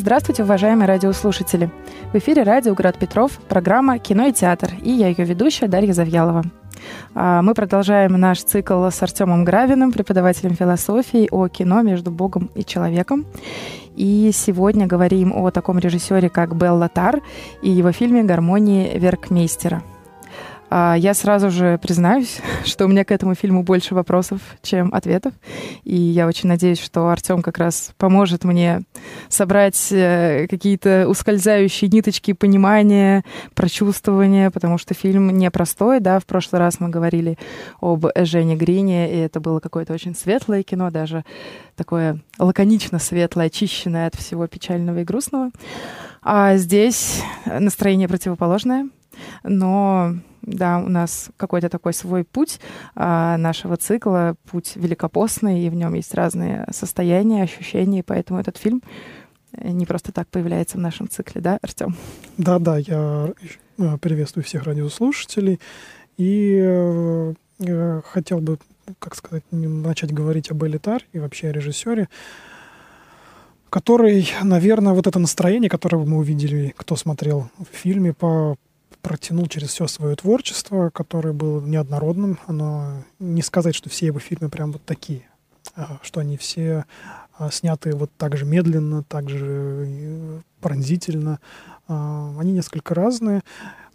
Здравствуйте, уважаемые радиослушатели! В эфире радио «Град Петров», программа «Кино и театр» и я ее ведущая Дарья Завьялова. А, мы продолжаем наш цикл с Артемом Гравиным, преподавателем философии, о кино между Богом и человеком. И сегодня говорим о таком режиссере, как Белла Тар и его фильме «Гармонии Веркмейстера». А, я сразу же признаюсь, что у меня к этому фильму больше вопросов, чем ответов. И я очень надеюсь, что Артем как раз поможет мне собрать э, какие-то ускользающие ниточки понимания, прочувствования, потому что фильм непростой, да, в прошлый раз мы говорили об Жене Грине, и это было какое-то очень светлое кино, даже такое лаконично светлое, очищенное от всего печального и грустного. А здесь настроение противоположное, но да, у нас какой-то такой свой путь а, нашего цикла, путь великопостный, и в нем есть разные состояния, ощущения, и поэтому этот фильм не просто так появляется в нашем цикле, да, Артем? Да, да, я э, приветствую всех радиослушателей и э, э, хотел бы, как сказать, начать говорить об Элитар и вообще о режиссере, который, наверное, вот это настроение, которое мы увидели, кто смотрел в фильме, по, протянул через все свое творчество, которое было неоднородным. Оно не сказать, что все его фильмы прям вот такие, а, что они все а, сняты вот так же медленно, так же э, пронзительно. А, они несколько разные,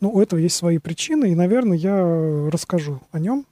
но у этого есть свои причины, и, наверное, я расскажу о нем,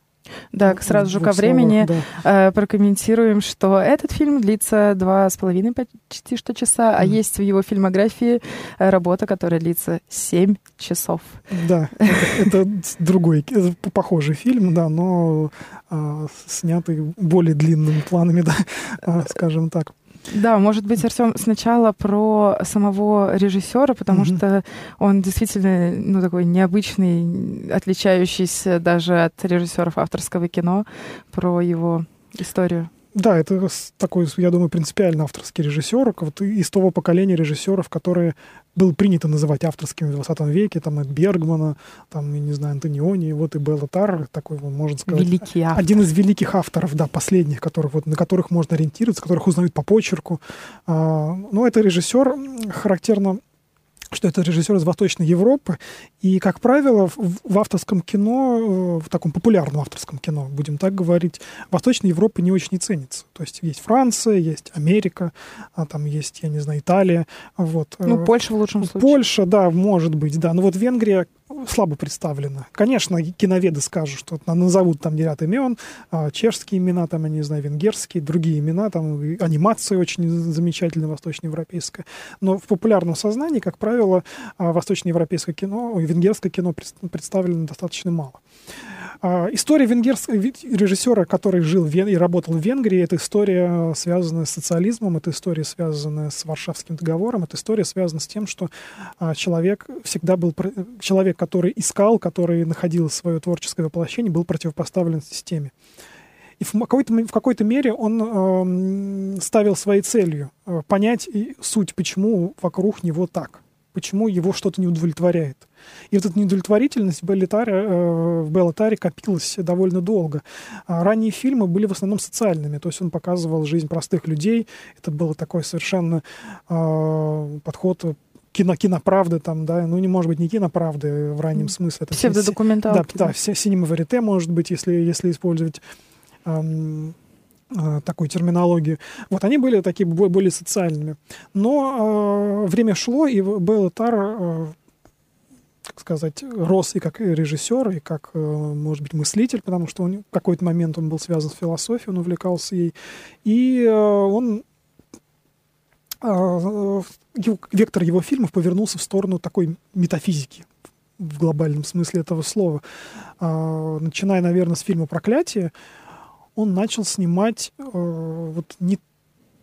да, сразу же ко времени да. э, прокомментируем, что этот фильм длится два с половиной почти что часа, mm-hmm. а есть в его фильмографии э, работа, которая длится семь часов. Да, это, это другой, похожий фильм, да, но э, снятый более длинными планами, да, э, скажем так. Да, может быть, Артем, сначала про самого режиссера, потому mm-hmm. что он действительно, ну, такой необычный, отличающийся даже от режиссеров авторского кино, про его историю. Да, это такой, я думаю, принципиально авторский режиссер, вот из того поколения режиссеров, которые было принято называть авторскими в 20 веке, там, от Бергмана, там, я не знаю, Антониони, вот и Белла Тар, такой, можно сказать, Великий автор. один из великих авторов, да, последних, которых, вот, на которых можно ориентироваться, которых узнают по почерку. А, но это режиссер, характерно что это режиссер из Восточной Европы. И, как правило, в, в авторском кино, э, в таком популярном авторском кино, будем так говорить, Восточная Европа не очень не ценится. То есть есть Франция, есть Америка, а там есть, я не знаю, Италия. Вот. Ну, Польша в лучшем случае. Польша, да, может быть, да. Но вот Венгрия слабо представлена. Конечно, киноведы скажут, что назовут там ряд имен, а, чешские имена, там, я не знаю, венгерские, другие имена, там, анимация очень замечательная восточноевропейская. Но в популярном сознании, как правило, а, восточноевропейское кино, венгерское кино представлено достаточно мало. А, история венгерского режиссера, который жил и работал в Венгрии, это история, связанная с социализмом, это история, связанная с Варшавским договором, это история, связана с тем, что а, человек всегда был... Человек, который искал, который находил свое творческое воплощение, был противопоставлен системе. И в какой-то, в какой-то мере он э, ставил своей целью э, понять суть, почему вокруг него так почему его что-то не удовлетворяет. И вот эта неудовлетворительность в Беллатаре, э, в Беллатаре копилась довольно долго. А ранние фильмы были в основном социальными, то есть он показывал жизнь простых людей. Это был такой совершенно э, подход кино, киноправды там, да, ну, не может быть не киноправды в раннем смысле. Это Псевдодокументалки. Да, да, все синема верите, может быть, если, если использовать эм, Э, такой терминологию. Вот они были такие более социальными. Но э, время шло, и Белла Тар, э, как сказать, рос и как режиссер, и как, э, может быть, мыслитель, потому что он, в какой-то момент он был связан с философией, он увлекался ей. И э, он э, вектор его фильмов повернулся в сторону такой метафизики в глобальном смысле этого слова. Э, начиная, наверное, с фильма «Проклятие», он начал снимать вот не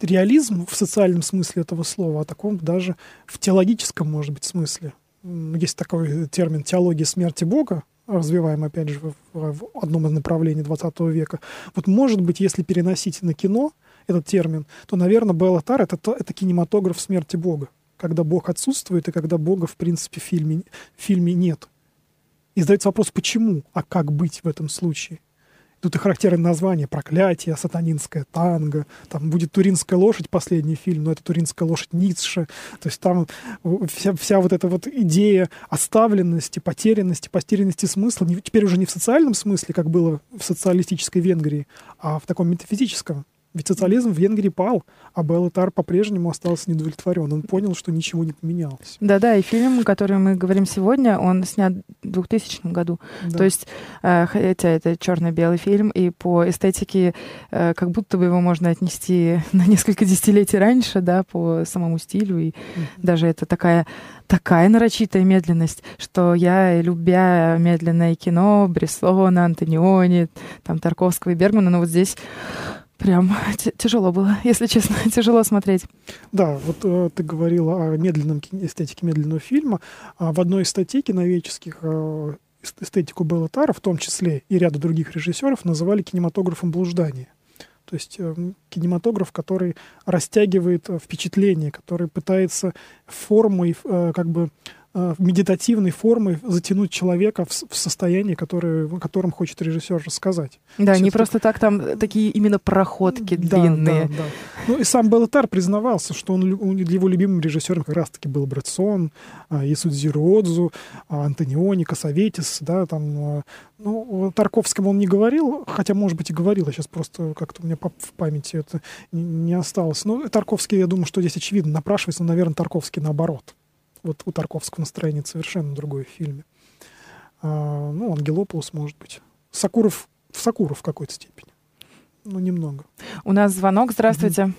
реализм в социальном смысле этого слова, а таком даже в теологическом, может быть, смысле. Есть такой термин «теология смерти Бога», развиваем, опять же, в, в одном из направлений 20 века. Вот, может быть, если переносить на кино этот термин, то, наверное, Беллатар — это, это кинематограф смерти Бога, когда Бог отсутствует и когда Бога, в принципе, в фильме, в фильме нет. И задается вопрос, почему, а как быть в этом случае? Тут и характерное название «Проклятие», «Сатанинская танго». Там будет «Туринская лошадь», последний фильм, но это «Туринская лошадь» Ницше. То есть там вся, вся вот эта вот идея оставленности, потерянности, потерянности смысла, не, теперь уже не в социальном смысле, как было в социалистической Венгрии, а в таком метафизическом. Ведь социализм в Венгрии пал, а Беллатар по-прежнему остался недовлетворен. Он понял, что ничего не поменялось. Да-да, и фильм, о котором мы говорим сегодня, он снят в 2000 году. Да. То есть, э, хотя это черно-белый фильм, и по эстетике э, как будто бы его можно отнести на несколько десятилетий раньше, да, по самому стилю. И mm-hmm. даже это такая такая нарочитая медленность, что я, любя медленное кино, Брессона, Антониони, там, Тарковского и Бергмана, но вот здесь Прям тяжело было, если честно, тяжело смотреть. Да, вот э, ты говорила о медленном эстетике медленного фильма. А в одной из статей киноведческих э, эстетику Беллатара, в том числе и ряда других режиссеров, называли кинематографом блуждания. То есть э, кинематограф, который растягивает э, впечатление, который пытается формой э, как бы Э, медитативной формы затянуть человека в, в состояние, которое, о котором хочет режиссер рассказать. Да, Все не просто так там такие именно проходки да, длинные. Да, да. Ну и сам Беллатар признавался, что он, его любимым режиссером как раз-таки был Брэдсон, Исудзиру Отзу, а, Антониони, Касаветис, да, там, а, ну, Тарковскому он не говорил, хотя, может быть, и говорил, а сейчас просто как-то у меня в памяти это не осталось. Но Тарковский, я думаю, что здесь очевидно напрашивается, но, наверное, Тарковский наоборот. Вот у Тарковского настроение совершенно другое в фильме. А, ну, Ангелополос, может быть. Сакуров в Сакуров в какой-то степени. Ну, немного. У нас звонок. Здравствуйте. mm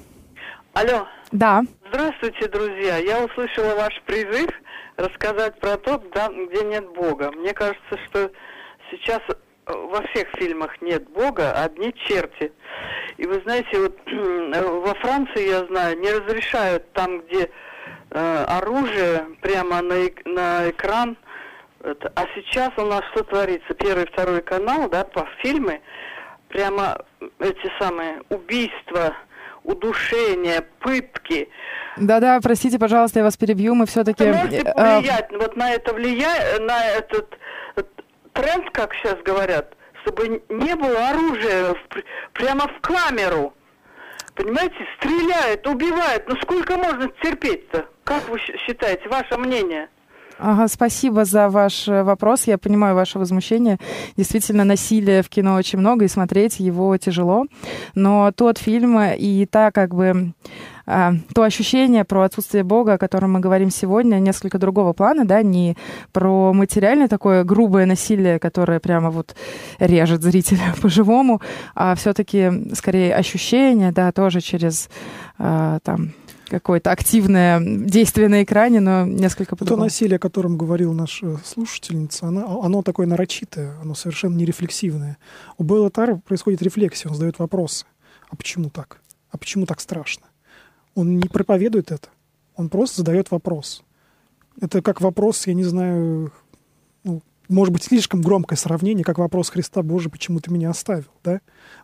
Алло. Да. Здравствуйте, друзья. Я услышала ваш призыв рассказать про то, где нет Бога. Мне кажется, что сейчас э, во всех фильмах нет Бога, одни черти. И вы знаете, вот во Франции, я знаю, не разрешают там, где э, оружие прямо на, на экран. Это. А сейчас у нас что творится? Первый, второй канал, да, по фильмы, прямо эти самые убийства, удушения, пытки. Да-да, простите, пожалуйста, я вас перебью, мы все-таки... Можете повлиять, а... вот на это влияет, на этот тренд, как сейчас говорят, чтобы не было оружия в, прямо в камеру. Понимаете, стреляют, убивают. Ну сколько можно терпеть-то? Как вы считаете, ваше мнение? Ага, спасибо за ваш э, вопрос. Я понимаю ваше возмущение. Действительно, насилия в кино очень много, и смотреть его тяжело. Но тот фильм и та как бы а, то ощущение про отсутствие Бога, о котором мы говорим сегодня, несколько другого плана, да, не про материальное такое грубое насилие, которое прямо вот режет зрителя по-живому, а все-таки скорее ощущение, да, тоже через а, там какое-то активное действие на экране, но несколько по То насилие, о котором говорил наш э, слушательница, оно, оно такое нарочитое, оно совершенно не рефлексивное. У Белла Тара происходит рефлексия, он задает вопросы. А почему так? А почему так страшно? Он не проповедует это, он просто задает вопрос. Это как вопрос, я не знаю, ну, может быть, слишком громкое сравнение, как вопрос Христа, Боже, почему ты меня оставил, да?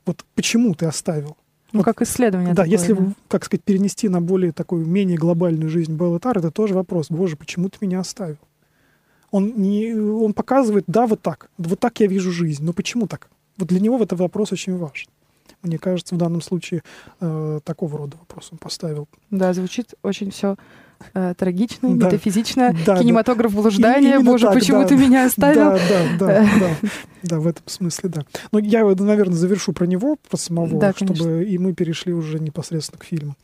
Вот почему ты оставил? Ну, как исследование. Да, такое, если, да. как сказать, перенести на более такую, менее глобальную жизнь Беллатар, это тоже вопрос. Боже, почему ты меня оставил? Он, не, он показывает, да, вот так. Вот так я вижу жизнь. Но почему так? Вот для него этот вопрос очень важен. Мне кажется, в данном случае э, такого рода вопрос он поставил. Да, звучит очень все э, трагично, да, метафизично, да, кинематограф да. блуждания. Боже, так, почему да, ты меня оставил? Да, да, да, да, да, в этом смысле, да. Но я, наверное, завершу про него, про самого, да, чтобы и мы перешли уже непосредственно к фильму.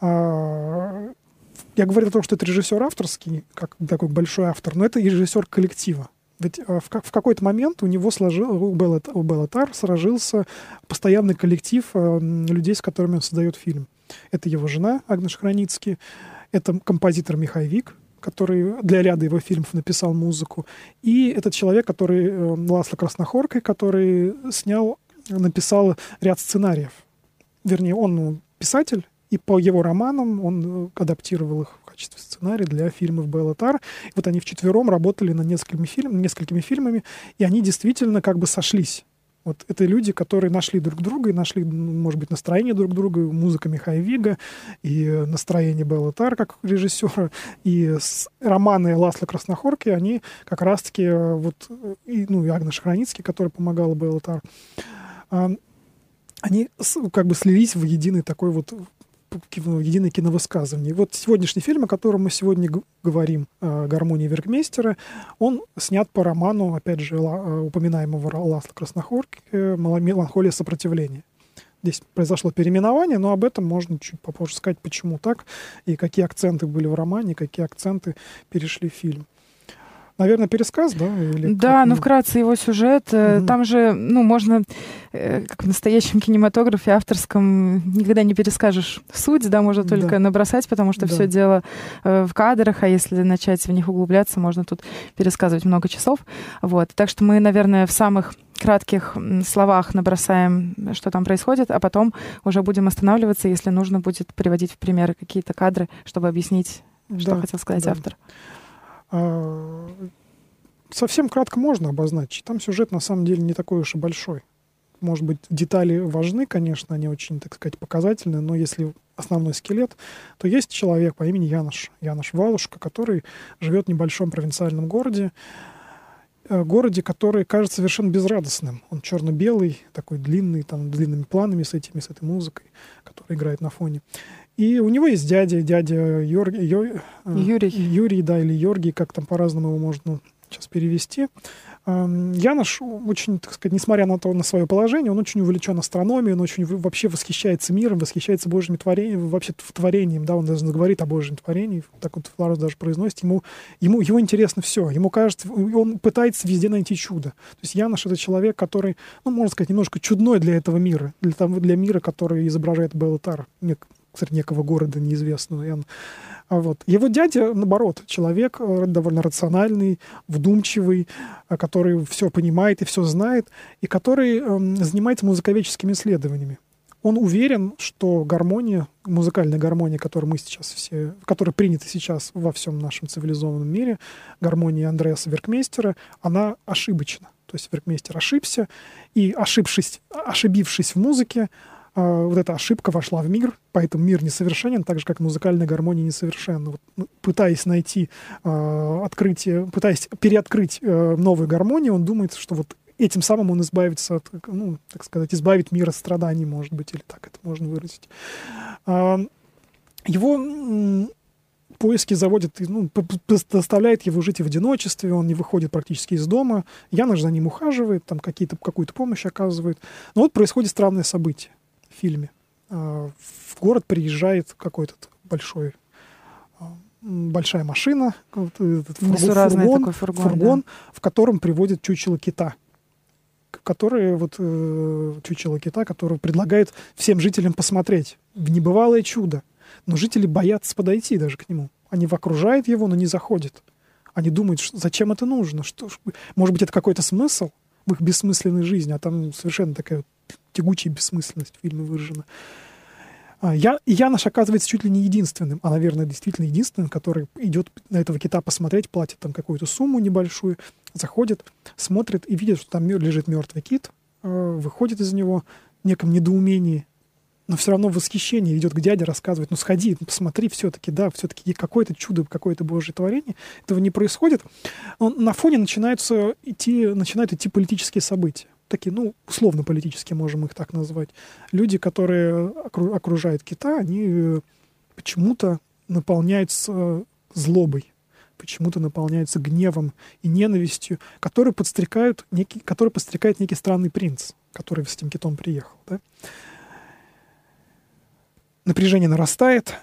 А, я говорил о том, что это режиссер авторский, как такой большой автор, но это режиссер коллектива. Ведь э, в, в какой-то момент у него сложил, у, Беллат, у Беллатар сложился постоянный коллектив э, людей, с которыми он создает фильм. Это его жена Агнеш Храницкий, это композитор Михай Вик, который для ряда его фильмов написал музыку, и этот человек, который э, Ласло Краснохоркой, который снял, написал ряд сценариев. Вернее, он ну, писатель, и по его романам он э, адаптировал их качестве сценария для фильмов Беллатар. Вот они вчетвером работали над несколькими, фильм, несколькими фильмами, и они действительно как бы сошлись. Вот это люди, которые нашли друг друга и нашли, может быть, настроение друг друга, музыка Михаила Вига и настроение Белла Тар как режиссера, и романы Ласла Краснохорки, они как раз-таки э, вот, и, ну, и Агнеш Храницкий, который помогал Белла Тар, они как бы слились в единый такой вот единое киновысказывание. Вот сегодняшний фильм, о котором мы сегодня говорим, «Гармония Веркмейстера», он снят по роману, опять же, упоминаемого Ласла Краснохорки «Меланхолия сопротивления». Здесь произошло переименование, но об этом можно чуть попозже сказать, почему так, и какие акценты были в романе, какие акценты перешли в фильм наверное, пересказ, да? Или да, ну вкратце его сюжет. Угу. Там же, ну, можно, э, как в настоящем кинематографе авторском, никогда не перескажешь суть, да, можно только да. набросать, потому что да. все дело э, в кадрах, а если начать в них углубляться, можно тут пересказывать много часов. Вот. Так что мы, наверное, в самых кратких словах набросаем, что там происходит, а потом уже будем останавливаться, если нужно будет приводить в примеры какие-то кадры, чтобы объяснить, что да, хотел сказать да. автор. А, совсем кратко можно обозначить. Там сюжет на самом деле не такой уж и большой. Может быть, детали важны, конечно, они очень, так сказать, показательны, но если основной скелет, то есть человек по имени Янош, Янош Валушка, который живет в небольшом провинциальном городе, э, городе, который кажется совершенно безрадостным. Он черно-белый, такой длинный, там, длинными планами с этими, с этой музыкой, которая играет на фоне. И у него есть дядя, дядя Йорги, Йо, э, Юрий. Юрий, да, или Йоргий, как там по-разному его можно сейчас перевести. Янош очень, так сказать, несмотря на то, на свое положение, он очень увлечен астрономией, он очень вообще восхищается миром, восхищается Божьими творениями, вообще творением, да, он даже говорит о Божьем творении, так вот Флорес даже произносит, ему, ему, ему интересно все, ему кажется, он пытается везде найти чудо. То есть Янош — это человек, который, ну, можно сказать, немножко чудной для этого мира, для, того, для мира, который изображает Беллатар, некого города неизвестного. Он, а вот. Его дядя, наоборот, человек э, довольно рациональный, вдумчивый, э, который все понимает и все знает, и который э, занимается музыковедческими исследованиями. Он уверен, что гармония, музыкальная гармония, которую мы сейчас все, которая принята сейчас во всем нашем цивилизованном мире, гармония Андреаса Веркмейстера, она ошибочна. То есть Веркмейстер ошибся, и ошибшись, ошибившись в музыке, вот эта ошибка вошла в мир, поэтому мир несовершенен, так же, как музыкальная гармония несовершенна. Вот, ну, пытаясь найти э, открытие, пытаясь переоткрыть э, новую гармонию, он думает, что вот этим самым он избавится от, ну, так сказать, избавит мир от страданий, может быть, или так это можно выразить. Э, его поиски заводят, ну, заставляет его жить в одиночестве, он не выходит практически из дома. Же за ним ухаживает, там какие-то, какую-то помощь оказывает. Но вот происходит странное событие фильме. А, в город приезжает какой-то большой а, большая машина, этот фургон, такой фургон, фургон да. в котором приводит чучело кита, который вот э, чучело кита, который предлагает всем жителям посмотреть в небывалое чудо, но жители боятся подойти даже к нему. Они окружают его, но не заходят. Они думают, что, зачем это нужно, что, может быть, это какой-то смысл в их бессмысленной жизни, а там совершенно такая тягучая бессмысленность в фильме выражена. А, я, Янош оказывается чуть ли не единственным, а, наверное, действительно единственным, который идет на этого кита посмотреть, платит там какую-то сумму небольшую, заходит, смотрит и видит, что там лежит мертвый кит, а, выходит из него в неком недоумении, но все равно восхищение идет к дяде, рассказывает, ну сходи, ну, посмотри все-таки, да, все-таки какое-то чудо, какое-то божье творение. Этого не происходит. Но на фоне начинаются идти, начинают идти политические события такие, ну, условно-политические, можем их так назвать, люди, которые окружают кита, они э, почему-то наполняются злобой, почему-то наполняются гневом и ненавистью, которые подстрекают некий, который подстрекает некий странный принц, который с этим китом приехал. Да? Напряжение нарастает,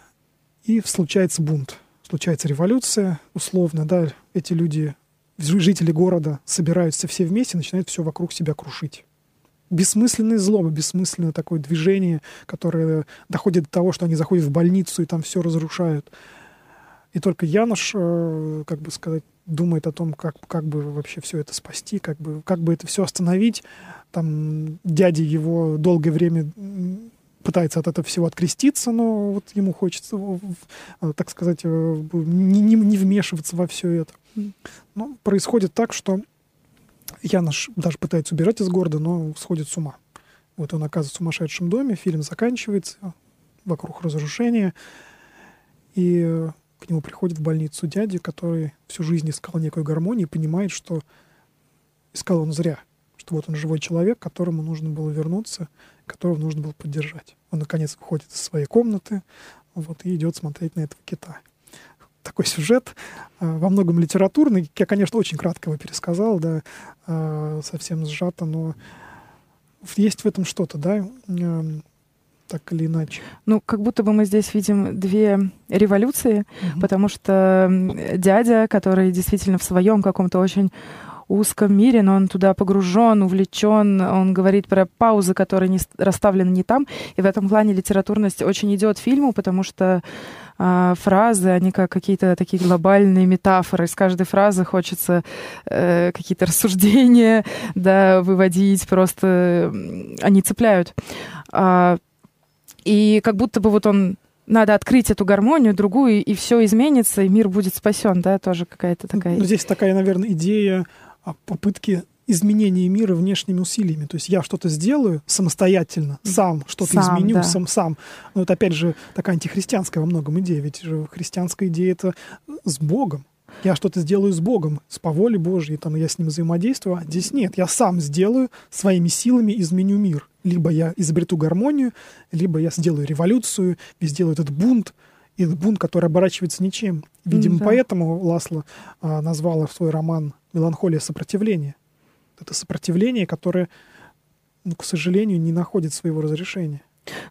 и случается бунт, случается революция, условно, да, эти люди жители города собираются все вместе, начинают все вокруг себя крушить. Бессмысленные злобы, бессмысленное такое движение, которое доходит до того, что они заходят в больницу и там все разрушают. И только Януш, э, как бы сказать, думает о том, как, как бы вообще все это спасти, как бы, как бы это все остановить. Там дядя его долгое время пытается от этого всего откреститься, но вот ему хочется, э, так сказать, э, не, не, не вмешиваться во все это. Но происходит так, что Янош даже пытается убежать из города, но сходит с ума. Вот он оказывается в сумасшедшем доме, фильм заканчивается, вокруг разрушения, и э, к нему приходит в больницу дядя, который всю жизнь искал некую гармонию и понимает, что искал он зря, что вот он живой человек, к которому нужно было вернуться, которого нужно было поддержать. Он, наконец, выходит из своей комнаты вот, и идет смотреть на этого кита. Такой сюжет, э, во многом литературный. Я, конечно, очень кратко его пересказал, да, э, совсем сжато, но есть в этом что-то, да, так или иначе. Ну, как будто бы мы здесь видим две революции, угу. потому что дядя, который действительно в своем каком-то очень узком мире, но он туда погружен, увлечен, он говорит про паузы, которые не расставлены не там, и в этом плане литературность очень идет фильму, потому что э, фразы, они как какие-то такие глобальные метафоры. Из каждой фразы хочется э, какие-то рассуждения, да, выводить, просто они цепляют. А, и как будто бы вот он надо открыть эту гармонию, другую, и все изменится, и мир будет спасен, да, тоже какая-то такая. Ну, здесь такая, наверное, идея попытки изменения мира внешними усилиями. То есть я что-то сделаю самостоятельно, сам что-то сам, изменю, да. сам, сам. Но это опять же такая антихристианская во многом идея. Ведь же христианская идея это с Богом. Я что-то сделаю с Богом, с по воле Божьей, там я с ним взаимодействую. А здесь нет, я сам сделаю, своими силами изменю мир. Либо я изобрету гармонию, либо я сделаю революцию, и сделаю этот бунт, и бунт, который оборачивается ничем. Видимо, да. поэтому Ласло а, назвала свой роман «Меланхолия сопротивления». Это сопротивление, которое, ну, к сожалению, не находит своего разрешения.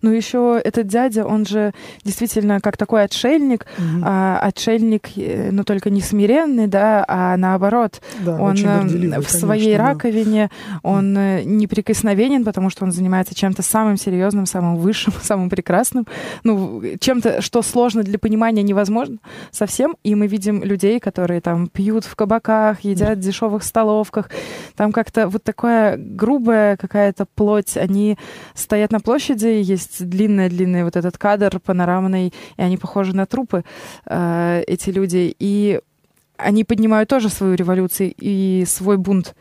Ну, еще этот дядя, он же действительно как такой отшельник, mm-hmm. а, отшельник, э, но только не смиренный, да, а наоборот, да, он э, в конечно, своей да. раковине, он mm-hmm. неприкосновенен, потому что он занимается чем-то самым серьезным, самым высшим, самым прекрасным, ну, чем-то, что сложно для понимания невозможно совсем, и мы видим людей, которые там пьют в кабаках, едят в дешевых столовках, там как-то вот такая грубая какая-то плоть, они стоят на площади, есть длинный-длинный вот этот кадр панорамный, и они похожи на трупы, э, эти люди. И они поднимают тоже свою революцию и свой бунт.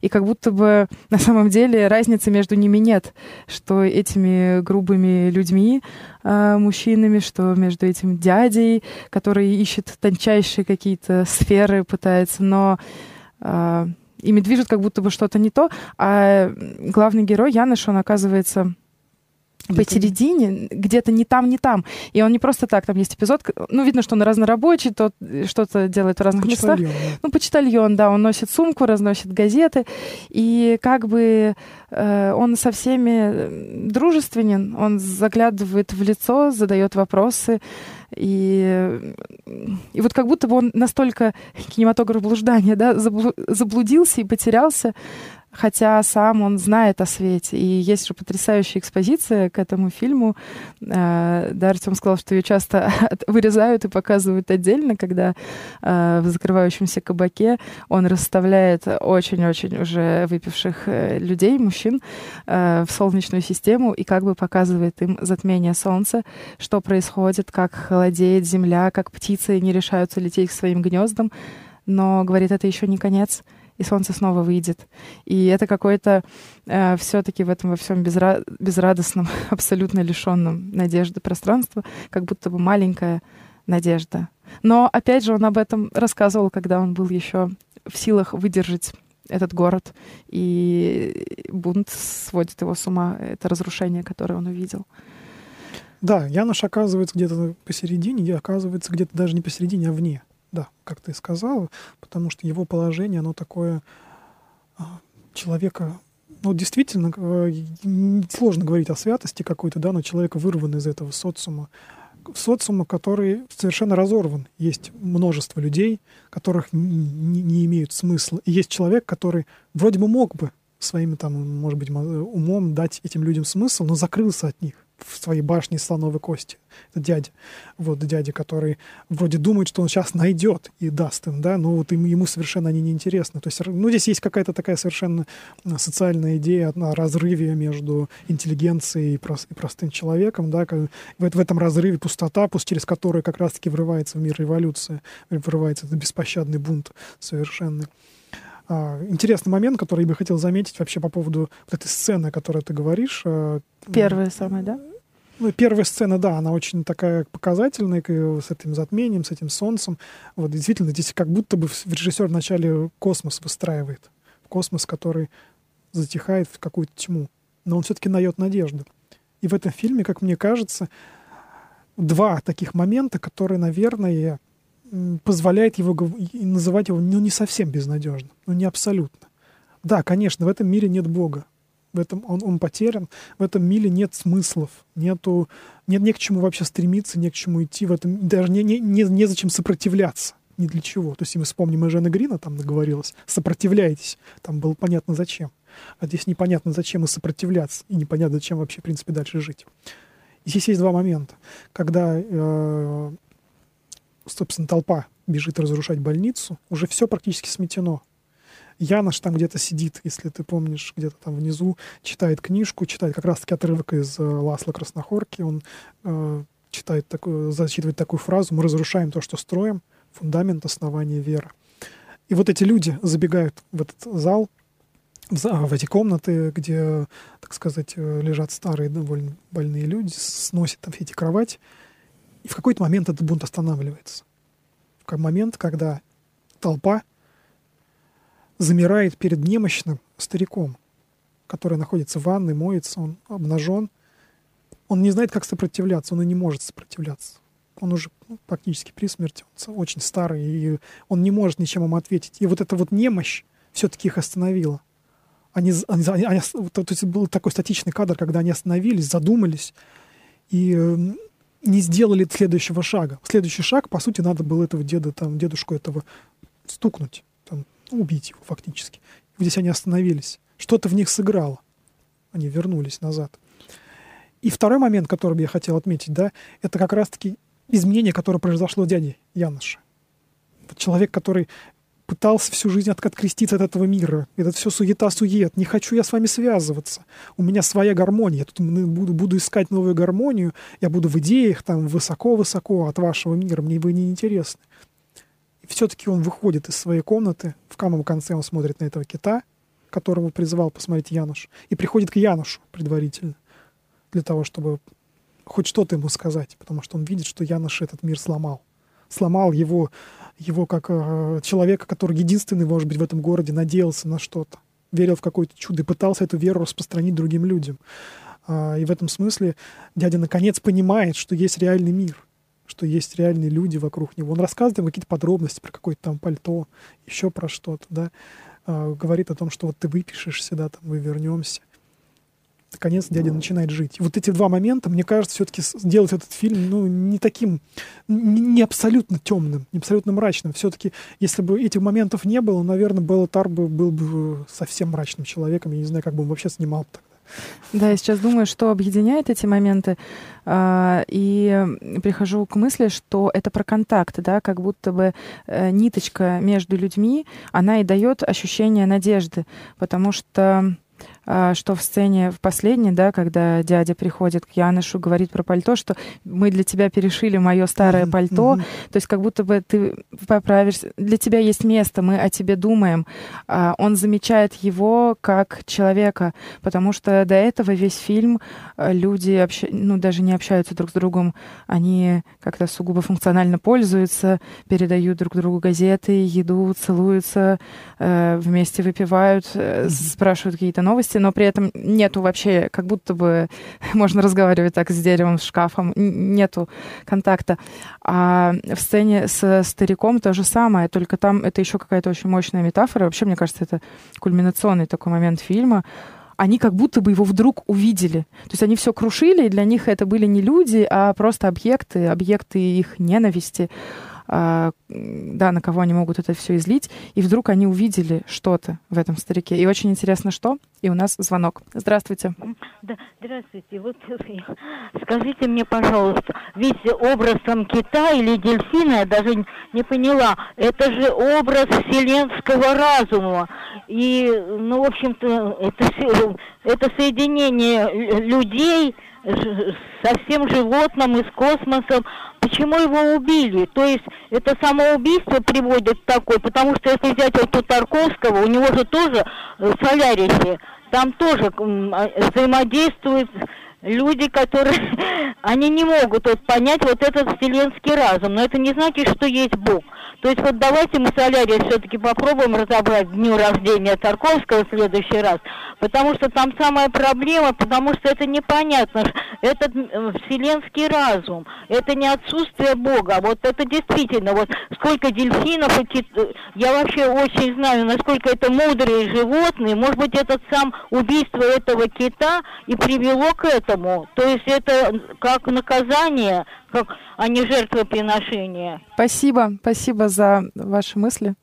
И как будто бы на самом деле разницы между ними нет, что этими грубыми людьми, э, мужчинами, что между этим дядей, который ищет тончайшие какие-то сферы, пытается, но э, ими движет как будто бы что-то не то, а главный герой Яныш, он оказывается посередине, где-то не там, не там. И он не просто так, там есть эпизод, ну, видно, что он разнорабочий, тот э, что-то делает в разных почтальон, местах. Ну, почтальон, да, он носит сумку, разносит газеты, и как бы э, он со всеми дружественен, он заглядывает в лицо, задает вопросы, и, и вот как будто бы он настолько кинематограф блуждания, да, заблудился и потерялся, хотя сам он знает о свете. И есть же потрясающая экспозиция к этому фильму. Э, да, Артем сказал, что ее часто вырезают и показывают отдельно, когда э, в закрывающемся кабаке он расставляет очень-очень уже выпивших э, людей, мужчин, в солнечную систему и как бы показывает им затмение солнца, что происходит, как холодеет земля, как птицы не решаются лететь к своим гнездам. Но, говорит, это еще не конец и солнце снова выйдет. И это какое-то э, все-таки в этом во всем безра безрадостном, абсолютно лишенном надежды пространства, как будто бы маленькая надежда. Но опять же он об этом рассказывал, когда он был еще в силах выдержать этот город, и бунт сводит его с ума, это разрушение, которое он увидел. Да, Янош оказывается где-то посередине, оказывается где-то даже не посередине, а вне. Да, как ты сказал, потому что его положение, оно такое а, человека, ну, действительно, э, сложно говорить о святости какой-то, да, но человека вырван из этого социума, социума, который совершенно разорван. Есть множество людей, которых не, не имеют смысла. И есть человек, который вроде бы мог бы своим, там, может быть, умом дать этим людям смысл, но закрылся от них в своей башне слоновой кости. Это дядя. Вот дядя, который вроде думает, что он сейчас найдет и даст им, да, но вот ему, ему совершенно они не интересны. То есть, ну, здесь есть какая-то такая совершенно а, социальная идея о разрыве между интеллигенцией и, прост, и простым человеком, да, в, в этом разрыве пустота, через которую как раз-таки врывается в мир революция, врывается этот беспощадный бунт совершенный. А, интересный момент, который я бы хотел заметить вообще по поводу вот этой сцены, о которой ты говоришь. А, первая самая, да? Ну, первая сцена, да, она очень такая показательная, с этим затмением, с этим солнцем. Вот действительно, здесь как будто бы режиссер вначале космос выстраивает. Космос, который затихает в какую-то тьму. Но он все-таки дает надежду. И в этом фильме, как мне кажется, два таких момента, которые, наверное, позволяет его называть его ну, не совсем безнадежным, ну не абсолютно. Да, конечно, в этом мире нет Бога, в этом он, он потерян, в этом мире нет смыслов, нету, нет не к чему вообще стремиться, не к чему идти, в этом даже не, не, не, незачем сопротивляться, ни для чего. То есть, если мы вспомним Эжена Грина, там наговорилось, сопротивляйтесь, там было понятно зачем. А здесь непонятно зачем и сопротивляться, и непонятно зачем вообще, в принципе, дальше жить. И здесь есть два момента. Когда, э, собственно, толпа бежит разрушать больницу, уже все практически сметено. Янош там где-то сидит, если ты помнишь, где-то там внизу, читает книжку, читает как раз-таки отрывок из э, Ласла Краснохорки. Он э, читает такую, зачитывает такую фразу «Мы разрушаем то, что строим, фундамент основания веры». И вот эти люди забегают в этот зал, в, в эти комнаты, где, так сказать, э, лежат старые довольно больные люди, сносят там все эти кровати. И в какой-то момент этот бунт останавливается. В момент, когда толпа замирает перед немощным стариком, который находится в ванной, моется, он обнажен. Он не знает, как сопротивляться, он и не может сопротивляться. Он уже ну, практически при смерти, он очень старый, и он не может ничем ему ответить. И вот эта вот немощь все-таки их остановила. Они, они, они, они, то есть был такой статичный кадр, когда они остановились, задумались и э, не сделали следующего шага. Следующий шаг, по сути, надо было этого деда, там, дедушку этого стукнуть убить его фактически. Здесь они остановились. Что-то в них сыграло. Они вернулись назад. И второй момент, который я хотел отметить, да, это как раз-таки изменение, которое произошло дяде Яноша. Это человек, который пытался всю жизнь от, откреститься от этого мира. Это все суета-сует. Не хочу я с вами связываться. У меня своя гармония. Я тут буду, буду искать новую гармонию. Я буду в идеях там высоко-высоко от вашего мира. Мне вы не интересны. Все-таки он выходит из своей комнаты, в самом конце он смотрит на этого кита, которого призывал посмотреть Януш, и приходит к Янушу предварительно, для того, чтобы хоть что-то ему сказать, потому что он видит, что Януш этот мир сломал. Сломал его, его как э, человека, который единственный, может быть, в этом городе надеялся на что-то, верил в какое-то чудо и пытался эту веру распространить другим людям. Э, и в этом смысле дядя наконец понимает, что есть реальный мир — что есть реальные люди вокруг него. Он рассказывает им какие-то подробности про какое-то там пальто, еще про что-то, да. А, говорит о том, что вот ты выпишешься, да, там мы вернемся. Наконец дядя начинает жить. И вот эти два момента, мне кажется, все-таки сделать этот фильм, ну, не таким, не абсолютно темным, не абсолютно мрачным. Все-таки, если бы этих моментов не было, наверное, Белла Тарбо был бы совсем мрачным человеком. Я не знаю, как бы он вообще снимал тогда. Да, я сейчас думаю, что объединяет эти моменты, а, и прихожу к мысли, что это про контакт, да, как будто бы э, ниточка между людьми, она и дает ощущение надежды, потому что что в сцене в последней, да, когда дядя приходит к Янышу, говорит про пальто, что мы для тебя перешили мое старое пальто, mm-hmm. то есть как будто бы ты поправишься, для тебя есть место, мы о тебе думаем. А, он замечает его как человека, потому что до этого весь фильм а, люди общ... ну, даже не общаются друг с другом, они как-то сугубо функционально пользуются, передают друг другу газеты, еду, целуются, э, вместе выпивают, mm-hmm. спрашивают какие-то новости, но при этом нету вообще, как будто бы можно разговаривать так с деревом, с шкафом, нету контакта. А в сцене с стариком то же самое, только там это еще какая-то очень мощная метафора. Вообще, мне кажется, это кульминационный такой момент фильма они как будто бы его вдруг увидели. То есть они все крушили, и для них это были не люди, а просто объекты, объекты их ненависти. А, да, на кого они могут это все излить, и вдруг они увидели что-то в этом старике. И очень интересно, что. И у нас звонок. Здравствуйте. Да, здравствуйте. Вот скажите мне, пожалуйста, весь образ там кита или дельфина, я даже не поняла, это же образ вселенского разума. И, ну, в общем-то, это, это соединение людей со всем животным и с космосом. Почему его убили? То есть это самоубийство приводит к такой, потому что если взять вот у Тарковского, у него же тоже в э, Солярисе, там тоже а, взаимодействует люди, которые, они не могут вот понять вот этот вселенский разум, но это не значит, что есть Бог. То есть вот давайте мы солярий все-таки попробуем разобрать дню рождения Тарковского в следующий раз, потому что там самая проблема, потому что это непонятно. Этот вселенский разум, это не отсутствие Бога, вот это действительно, вот сколько дельфинов, и я вообще очень знаю, насколько это мудрые животные, может быть, этот сам убийство этого кита и привело к этому, то есть это как наказание как, а не жертвоприношение. Спасибо, спасибо за ваши мысли.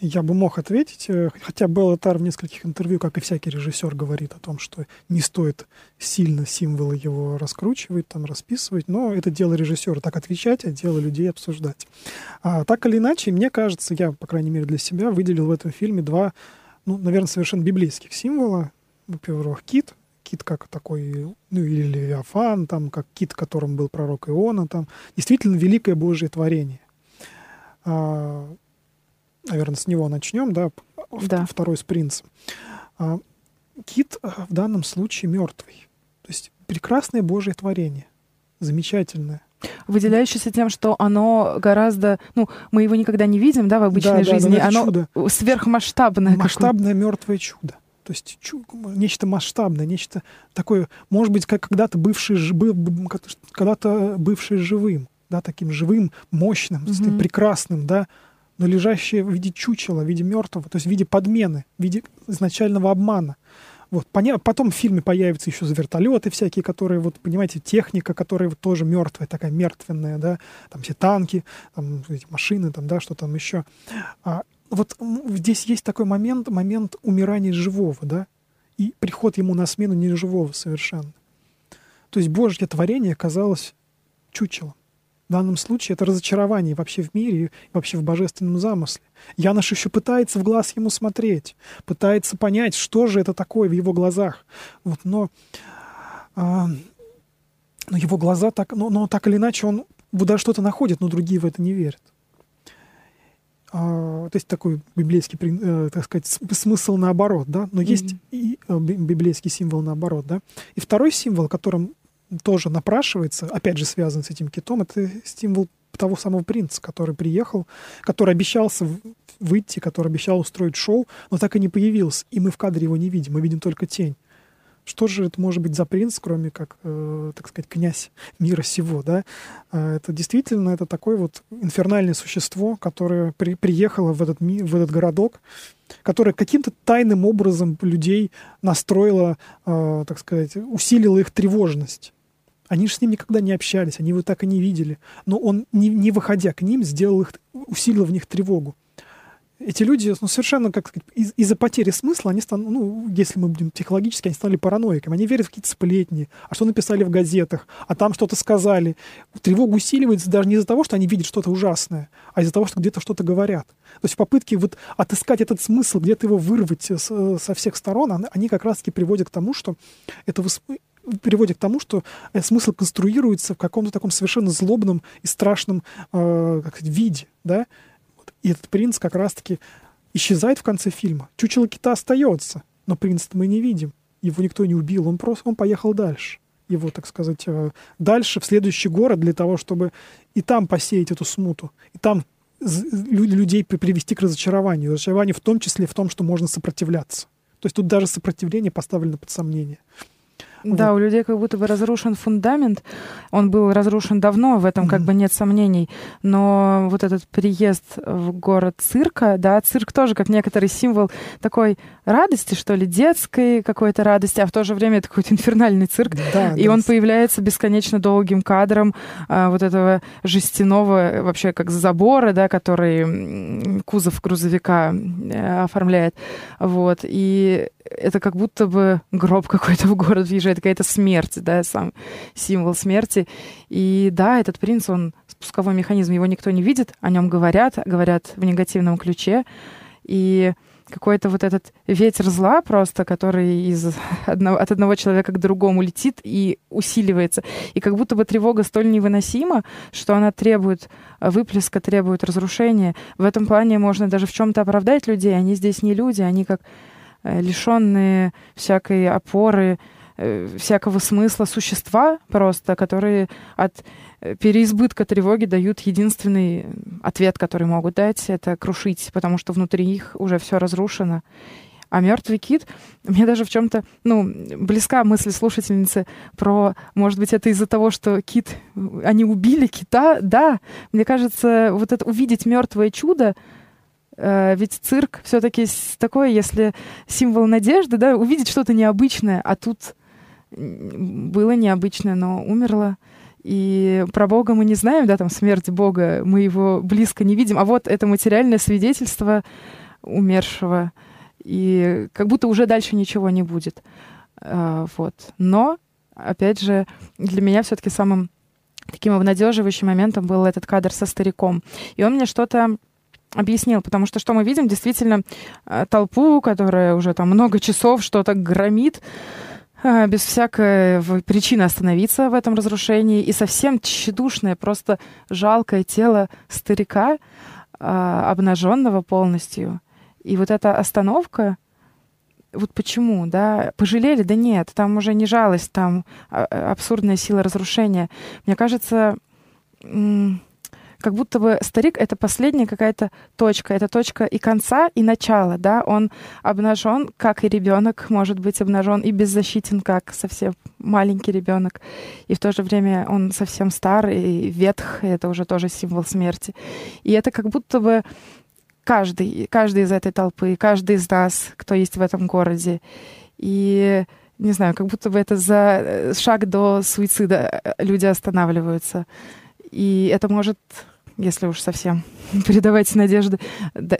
Я бы мог ответить, э, хотя Белла Тар в нескольких интервью, как и всякий режиссер, говорит о том, что не стоит сильно символы его раскручивать, там, расписывать, но это дело режиссера так отвечать, а дело людей обсуждать. А, так или иначе, мне кажется, я, по крайней мере, для себя выделил в этом фильме два, ну, наверное, совершенно библейских символа. Во-первых, кит, кит как такой, ну или Левиафан, там, как кит, которым был пророк Иона, там, действительно великое Божье творение. А, наверное, с него начнем, да, да. второй с принцем. А, кит а, в данном случае мертвый. То есть прекрасное Божье творение, замечательное. Выделяющееся тем, что оно гораздо, ну, мы его никогда не видим, да, в обычной да, жизни, да, оно чудо. сверхмасштабное. Масштабное мертвое чудо. То есть нечто масштабное, нечто такое, может быть, как когда-то бывший, когда-то бывший живым, да, таким живым, мощным, mm-hmm. прекрасным, да, но лежащее в виде чучела, в виде мертвого, то есть в виде подмены, в виде изначального обмана. Вот. Потом в фильме появятся еще вертолеты всякие, которые, вот, понимаете, техника, которая вот тоже мертвая, такая мертвенная, да, там все танки, там эти машины, там, да, что там еще. А, вот здесь есть такой момент, момент умирания живого, да, и приход ему на смену неживого совершенно. То есть Божье творение оказалось чучелом. В данном случае это разочарование вообще в мире и вообще в божественном замысле. Янош еще пытается в глаз ему смотреть, пытается понять, что же это такое в его глазах. Вот, но, а, но его глаза так, но, но так или иначе он даже что-то находит, но другие в это не верят. А, то есть такой библейский, э, так сказать, смысл наоборот, да, но mm-hmm. есть и э, библейский символ наоборот, да. И второй символ, которым тоже напрашивается, опять же связан с этим китом, это символ того самого принца, который приехал, который обещался выйти, который обещал устроить шоу, но так и не появился, и мы в кадре его не видим, мы видим только тень. Что же это может быть за принц, кроме как, э, так сказать, князь мира сего, да? Э, это действительно это такое вот инфернальное существо, которое при, приехало в этот, ми, в этот городок, которое каким-то тайным образом людей настроило, э, так сказать, усилило их тревожность. Они же с ним никогда не общались, они его так и не видели. Но он, не, не выходя к ним, сделал их, усилил в них тревогу эти люди, ну, совершенно, как сказать, из- из-за потери смысла, они станут, ну, если мы будем психологически, они стали параноиками. Они верят в какие-то сплетни, а что написали в газетах, а там что-то сказали. Тревога усиливается даже не из-за того, что они видят что-то ужасное, а из-за того, что где-то что-то говорят. То есть попытки вот отыскать этот смысл, где-то его вырвать с, со всех сторон, они как раз-таки приводят к тому, что это приводит к тому, что э, смысл конструируется в каком-то таком совершенно злобном и страшном э, как сказать, виде, да, и этот принц как раз-таки исчезает в конце фильма. Чучело кита остается, но принца мы не видим. Его никто не убил, он просто он поехал дальше. Его, так сказать, э, дальше, в следующий город, для того, чтобы и там посеять эту смуту, и там людей привести к разочарованию. Разочарование в том числе в том, что можно сопротивляться. То есть тут даже сопротивление поставлено под сомнение. Да, у людей как будто бы разрушен фундамент. Он был разрушен давно, в этом как бы нет сомнений. Но вот этот приезд в город цирка, да, цирк тоже как некоторый символ такой радости, что ли, детской какой-то радости, а в то же время это какой-то инфернальный цирк. Да, и да. он появляется бесконечно долгим кадром а, вот этого жестяного, вообще как забора, да, который кузов грузовика э, оформляет. Вот. И это как будто бы гроб какой-то в город въезжает, какая-то смерть, да, сам символ смерти. И да, этот принц, он спусковой механизм, его никто не видит, о нем говорят, говорят в негативном ключе. И какой-то вот этот ветер зла просто, который из одного, от одного человека к другому летит и усиливается. И как будто бы тревога столь невыносима, что она требует выплеска, требует разрушения. В этом плане можно даже в чем-то оправдать людей. Они здесь не люди, они как Э, лишенные всякой опоры, э, всякого смысла существа просто, которые от э, переизбытка тревоги дают единственный ответ, который могут дать, это крушить, потому что внутри их уже все разрушено. А мертвый кит, мне даже в чем-то, ну, близка мысль слушательницы про, может быть, это из-за того, что кит, они убили кита, да. Мне кажется, вот это увидеть мертвое чудо, э, ведь цирк все-таки такое, если символ надежды, да, увидеть что-то необычное, а тут было необычное, но умерло. И про Бога мы не знаем, да, там смерть Бога, мы его близко не видим, а вот это материальное свидетельство умершего и как будто уже дальше ничего не будет. А, вот. Но, опять же, для меня все-таки самым таким обнадеживающим моментом был этот кадр со стариком. И он мне что-то объяснил, потому что что мы видим, действительно, а, толпу, которая уже там много часов что-то громит, а, без всякой причины остановиться в этом разрушении, и совсем тщедушное, просто жалкое тело старика, обнаженного полностью, и вот эта остановка, вот почему, да, пожалели? Да нет, там уже не жалость, там а, а, абсурдная сила разрушения. Мне кажется, как будто бы старик — это последняя какая-то точка. Это точка и конца, и начала, да. Он обнажен, как и ребенок может быть обнажен, и беззащитен, как совсем маленький ребенок. И в то же время он совсем старый, и ветх, и это уже тоже символ смерти. И это как будто бы каждый, каждый из этой толпы, каждый из нас, кто есть в этом городе. И не знаю, как будто бы это за э, шаг до суицида э, люди останавливаются. И это может, если уж совсем передавать надежды,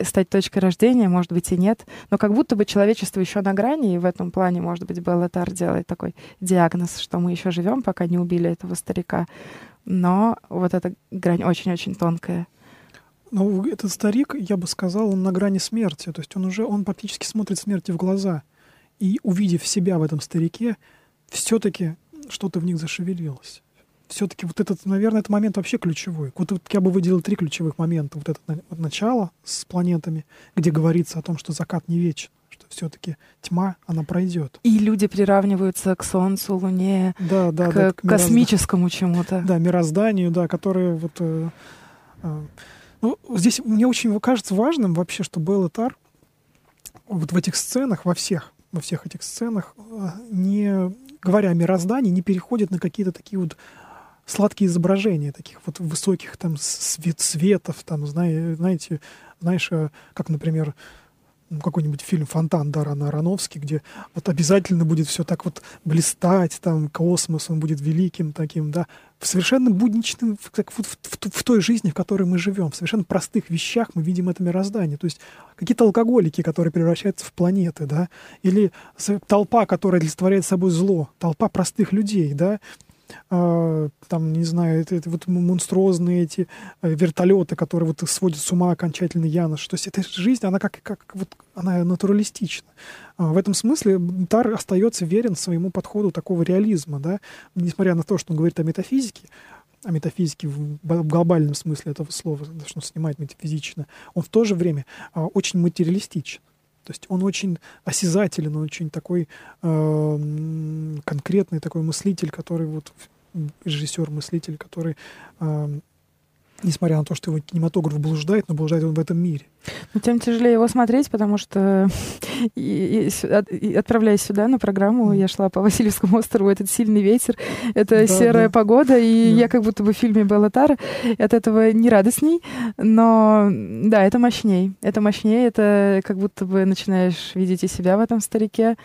стать точкой рождения, может быть и нет. Но как будто бы человечество еще на грани, и в этом плане, может быть, Беллатар делает такой диагноз, что мы еще живем, пока не убили этого старика. Но вот эта грань очень-очень тонкая. Ну, этот старик, я бы сказал, он на грани смерти. То есть он уже, он практически смотрит смерти в глаза. И увидев себя в этом старике, все-таки что-то в них зашевелилось. Все-таки вот этот, наверное, этот момент вообще ключевой. Вот, вот я бы выделил три ключевых момента. Вот это вот начало с планетами, где говорится о том, что закат не вечен, что все-таки тьма, она пройдет. И люди приравниваются к Солнцу, Луне, да, да, к, да, к космическому чему-то. Да, мирозданию, да, которые вот э, э, ну, здесь мне очень кажется важным вообще, что Белла Тар вот в этих сценах, во всех, во всех этих сценах, э, не говоря о мироздании, не переходит на какие-то такие вот сладкие изображения таких вот высоких там свет светов, там, знаете, знаешь, э, как, например, ну, какой-нибудь фильм «Фонтан» Дарана Аронофски, где вот обязательно будет все так вот блистать, там космос, он будет великим таким, да, в совершенно будничном, в, в, в, в той жизни, в которой мы живем, в совершенно простых вещах мы видим это мироздание. То есть какие-то алкоголики, которые превращаются в планеты, да, или толпа, которая олицетворяет собой зло, толпа простых людей, да, там, не знаю, это, это вот монструозные эти э, вертолеты, которые вот сводят с ума окончательно Янош. То есть эта жизнь, она как, как вот, она натуралистична. А в этом смысле Тар остается верен своему подходу такого реализма, да, несмотря на то, что он говорит о метафизике, о метафизике в глобальном смысле этого слова, что он снимает метафизично, он в то же время а, очень материалистичен. То есть он очень осязателен, он очень такой э, конкретный такой мыслитель, который вот режиссер-мыслитель, который э, несмотря на то, что его кинематограф блуждает, но блуждает он в этом мире. Но тем тяжелее его смотреть, потому что и, и, и, отправляясь сюда на программу, mm. я шла по Васильевскому острову, этот сильный ветер, это да, серая да. погода, и да. я как будто бы в фильме Беллатар, от этого не радостней, но да, это мощней. Это мощнее, это как будто бы начинаешь видеть и себя в этом старике,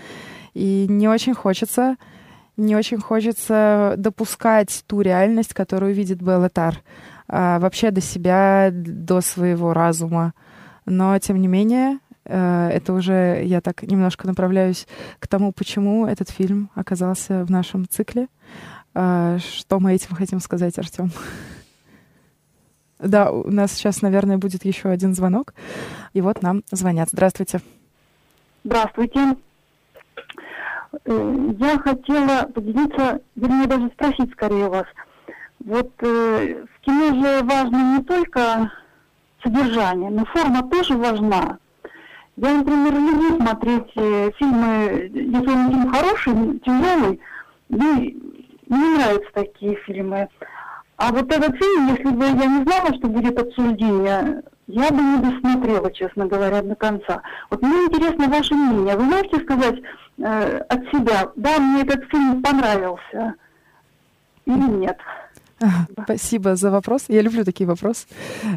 и не очень хочется не очень хочется допускать ту реальность, которую видит Беллатар вообще до себя, до своего разума. Но, тем не менее, э, это уже я так немножко направляюсь к тому, почему этот фильм оказался в нашем цикле. А, что мы этим хотим сказать, Артем? Да, у нас сейчас, наверное, будет еще один звонок. И вот нам звонят. Здравствуйте. Здравствуйте. Э, я хотела поделиться, вернее, даже спросить скорее вас – вот э, в кино же важно не только содержание, но форма тоже важна. Я, например, люблю смотреть э, фильмы, если он фильм хороший, тяжелый, мне, мне нравятся такие фильмы. А вот этот фильм, если бы я не знала, что будет обсуждение, я бы не досмотрела, честно говоря, до конца. Вот мне интересно ваше мнение. Вы можете сказать э, от себя, да, мне этот фильм понравился или нет? Спасибо за вопрос. Я люблю такие вопросы.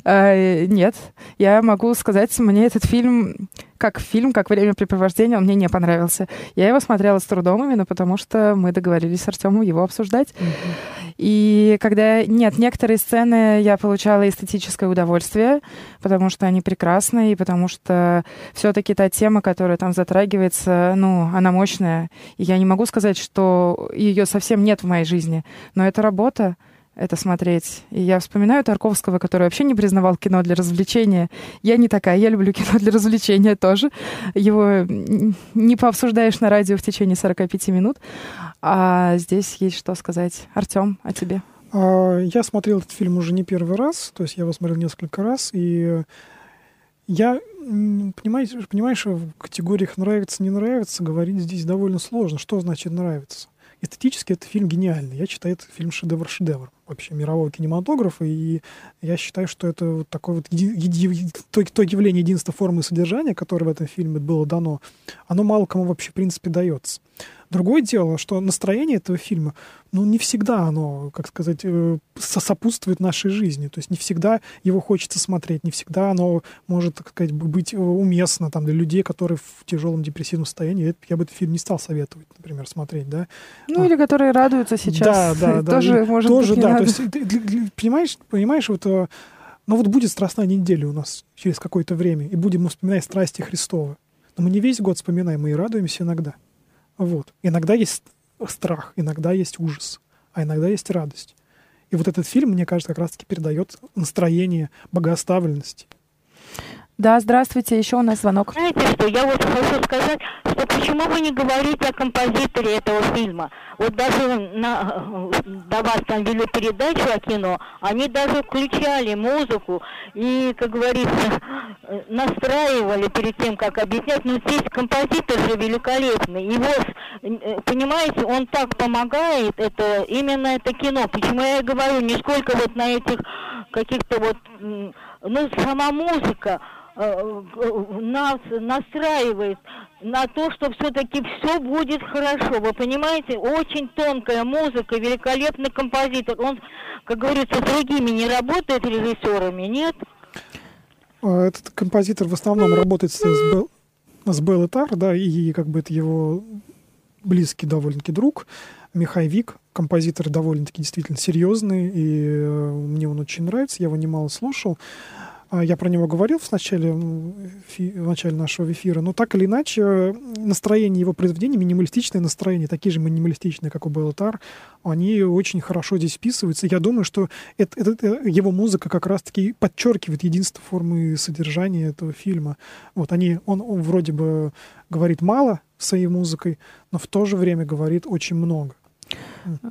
А, нет, я могу сказать, мне этот фильм, как фильм, как времяпрепровождение, он мне не понравился. Я его смотрела с трудом именно потому, что мы договорились с Артемом его обсуждать. Mm-hmm. И когда... Нет, некоторые сцены я получала эстетическое удовольствие, потому что они прекрасные, и потому что все-таки та тема, которая там затрагивается, ну, она мощная. И я не могу сказать, что ее совсем нет в моей жизни, но это работа, это смотреть. И я вспоминаю Тарковского, который вообще не признавал кино для развлечения. Я не такая, я люблю кино для развлечения тоже. Его не пообсуждаешь на радио в течение 45 минут. А здесь есть что сказать. Артем, о тебе? А, я смотрел этот фильм уже не первый раз, то есть я его смотрел несколько раз, и я, понимаешь, понимаешь, в категориях нравится, не нравится говорить здесь довольно сложно. Что значит нравится? Эстетически это фильм гениальный. Я считаю, это фильм шедевр-шедевр вообще мирового кинематографа, и я считаю, что это вот такое вот еди, еди, то, то явление единства формы и содержания, которое в этом фильме было дано, оно мало кому вообще, в принципе, дается. Другое дело, что настроение этого фильма, ну, не всегда оно, как сказать, э, сопутствует нашей жизни. То есть не всегда его хочется смотреть, не всегда оно может, так сказать, быть уместно там, для людей, которые в тяжелом депрессивном состоянии. Я бы этот фильм не стал советовать, например, смотреть, да. Ну, а. или которые радуются сейчас. Да, да, да. Тоже, может тоже, быть, да. То есть, понимаешь, понимаешь, вот э, ну вот будет страстная неделя у нас через какое-то время, и будем мы вспоминать страсти Христовы. Но мы не весь год вспоминаем, мы и радуемся иногда. Вот. Иногда есть страх, иногда есть ужас, а иногда есть радость. И вот этот фильм, мне кажется, как раз-таки передает настроение богооставленности. Да, здравствуйте, еще у нас звонок. Знаете что, я вот хочу сказать, что почему вы не говорите о композиторе этого фильма? Вот даже на, до вас там вели передачу о кино, они даже включали музыку и, как говорится, настраивали перед тем, как объяснять. Но здесь композитор же великолепный. Его, э, понимаете, он так помогает, это именно это кино. Почему я и говорю, не сколько вот на этих каких-то вот, ну, сама музыка, нас настраивает на то, что все-таки все будет хорошо. Вы понимаете, очень тонкая музыка, великолепный композитор. Он, как говорится, с другими не работает режиссерами, нет? А, этот композитор в основном работает с, Бел, с Белл да, и как бы это его близкий довольно-таки друг. Михай Вик, композитор довольно-таки действительно серьезный, и э, мне он очень нравится, я его немало слушал. А, я про него говорил в начале, в начале нашего эфира, но так или иначе настроение его произведений, минималистичное настроение, такие же минималистичные, как у Беллатар, они очень хорошо здесь вписываются. Я думаю, что это, это, его музыка как раз-таки подчеркивает единство формы содержания этого фильма. Вот они, он, он вроде бы говорит мало своей музыкой, но в то же время говорит очень много.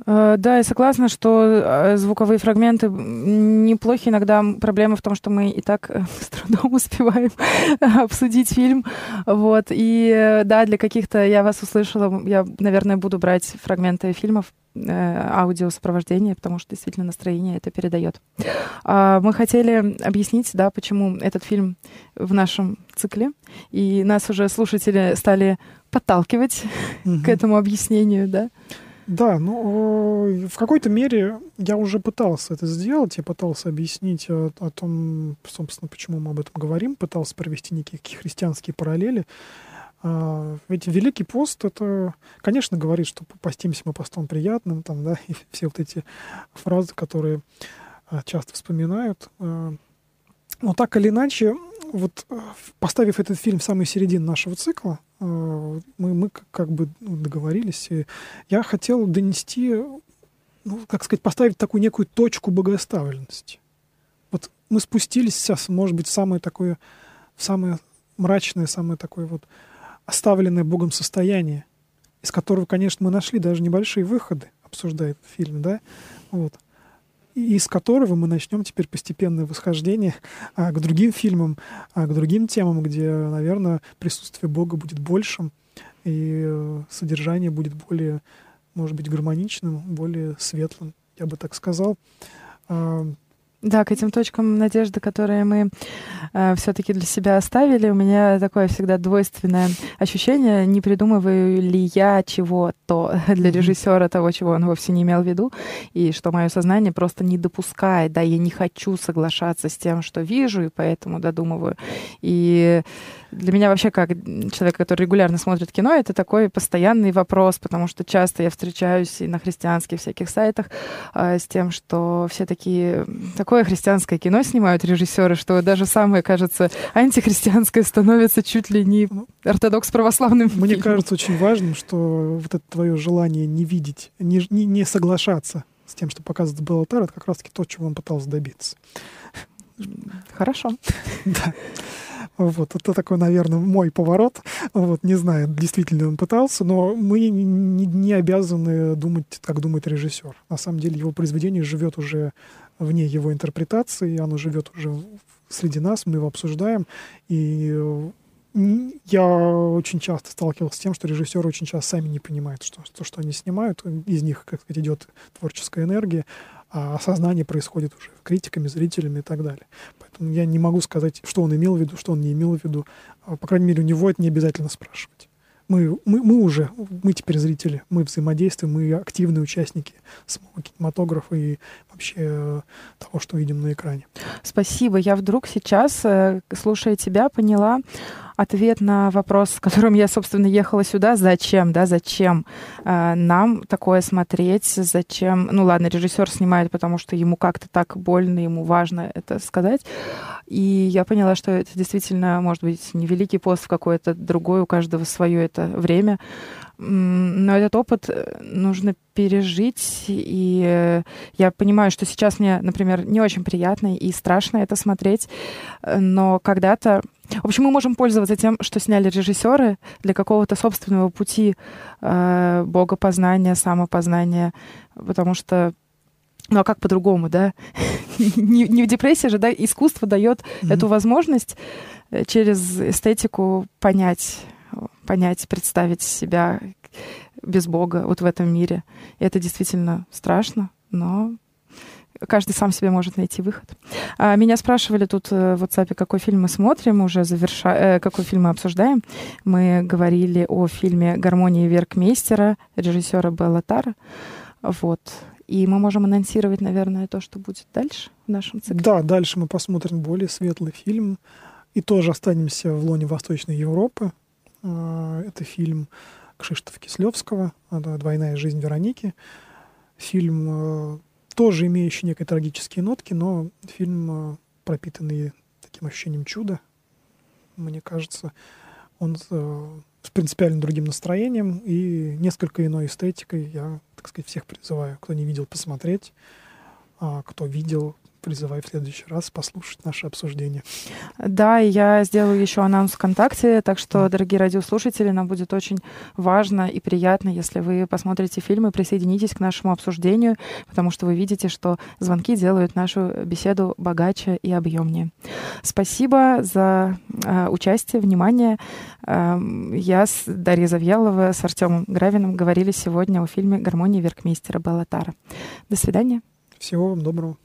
Э, да, я согласна, что э, звуковые фрагменты неплохи. Иногда проблема в том, что мы и так э, с трудом успеваем обсудить фильм. Вот. И да, для каких-то я вас услышала, я, наверное, буду брать фрагменты фильмов, аудио сопровождения, потому что действительно настроение это передает. А, мы хотели объяснить, да, почему этот фильм в нашем цикле, и нас уже слушатели стали подталкивать угу. к этому объяснению, да. Да, ну, в какой-то мере я уже пытался это сделать, я пытался объяснить о, о том, собственно, почему мы об этом говорим, пытался провести некие христианские параллели. А, ведь Великий пост, это, конечно, говорит, что постимся мы постом приятным, там, да, и все вот эти фразы, которые а, часто вспоминают. Но так или иначе, вот поставив этот фильм в самую середину нашего цикла, мы, мы как бы договорились. И я хотел донести, ну, как сказать, поставить такую некую точку богоставленности. Вот мы спустились сейчас, может быть, в самое такое, в самое мрачное, самое такое вот оставленное Богом состояние, из которого, конечно, мы нашли даже небольшие выходы, обсуждает фильм, да, вот. Из которого мы начнем теперь постепенное восхождение а, к другим фильмам, а, к другим темам, где, наверное, присутствие Бога будет большим, и э, содержание будет более, может быть, гармоничным, более светлым, я бы так сказал. А, да, к этим точкам надежды, которые мы э, все-таки для себя оставили, у меня такое всегда двойственное ощущение, не придумываю ли я чего-то для режиссера того, чего он вовсе не имел в виду, и что мое сознание просто не допускает, да, я не хочу соглашаться с тем, что вижу, и поэтому додумываю. И для меня вообще, как человек, который регулярно смотрит кино, это такой постоянный вопрос, потому что часто я встречаюсь и на христианских всяких сайтах э, с тем, что все такие... Такое христианское кино снимают режиссеры, что даже самое, кажется, антихристианское становится чуть ли не ортодокс православным Мне фильмом. кажется очень важным, что вот это твое желание не видеть, не, не, не соглашаться с тем, что показывает Беллатар, это как раз-таки то, чего он пытался добиться. Хорошо. Да. Вот, это такой, наверное, мой поворот. Вот, не знаю, действительно он пытался, но мы не, не обязаны думать, как думает режиссер. На самом деле его произведение живет уже вне его интерпретации, оно живет уже среди нас, мы его обсуждаем, и я очень часто сталкивался с тем, что режиссеры очень часто сами не понимают, что то, что они снимают, из них, как сказать, идет творческая энергия, а осознание происходит уже критиками, зрителями и так далее. Поэтому я не могу сказать, что он имел в виду, что он не имел в виду. По крайней мере, у него это не обязательно спрашивать. Мы, мы, мы уже, мы теперь зрители, мы взаимодействуем, мы активные участники самого кинематографа и вообще э, того, что видим на экране. Спасибо. Я вдруг сейчас, э, слушая тебя, поняла, ответ на вопрос, с которым я, собственно, ехала сюда. Зачем, да, зачем э, нам такое смотреть? Зачем? Ну ладно, режиссер снимает, потому что ему как-то так больно, ему важно это сказать. И я поняла, что это действительно, может быть, не великий пост в какое-то другое, у каждого свое это время. Но этот опыт э, нужно пережить, и э, я понимаю, что сейчас мне, например, не очень приятно и страшно это смотреть, э, но когда-то в общем, мы можем пользоваться тем, что сняли режиссеры для какого-то собственного пути э, богопознания, самопознания, потому что ну а как по-другому, да? не, не в депрессии же, да? Искусство дает mm-hmm. эту возможность э, через эстетику понять, понять, представить себя без Бога вот в этом мире. И это действительно страшно, но каждый сам себе может найти выход. А, меня спрашивали тут э, в WhatsApp, какой фильм мы смотрим, уже завершая, э, какой фильм мы обсуждаем. Мы говорили о фильме «Гармония Веркмейстера» режиссера Белла Тара. Вот. И мы можем анонсировать, наверное, то, что будет дальше в нашем цикле. Да, дальше мы посмотрим более светлый фильм. И тоже останемся в лоне Восточной Европы. А, это фильм Кшиштофа Кислевского «Двойная жизнь Вероники». Фильм э, тоже имеющий некие трагические нотки, но фильм, э, пропитанный таким ощущением чуда, мне кажется, он э, с принципиально другим настроением и несколько иной эстетикой. Я, так сказать, всех призываю, кто не видел, посмотреть, а кто видел, призываю в следующий раз послушать наше обсуждение. Да, я сделаю еще анонс ВКонтакте, так что, дорогие радиослушатели, нам будет очень важно и приятно, если вы посмотрите фильм и присоединитесь к нашему обсуждению, потому что вы видите, что звонки делают нашу беседу богаче и объемнее. Спасибо за э, участие, внимание. Э, я с Дарьей Завьялова, с Артемом Гравиным говорили сегодня о фильме «Гармония Веркмейстера Беллатара». До свидания. Всего вам доброго.